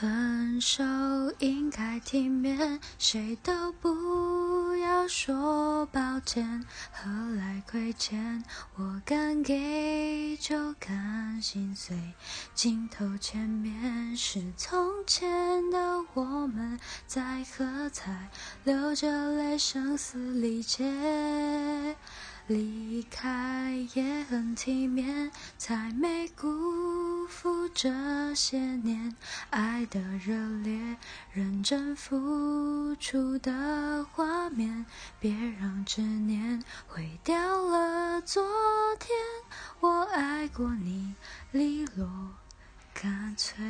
分手应该体面，谁都不要说抱歉。何来亏欠？我敢给就敢心碎。镜头前面是从前的我们，在喝彩，流着泪，声嘶力竭。离开也很体面，才没辜负这些年爱的热烈，认真付出的画面。别让执念毁掉了昨天，我爱过你，利落干脆。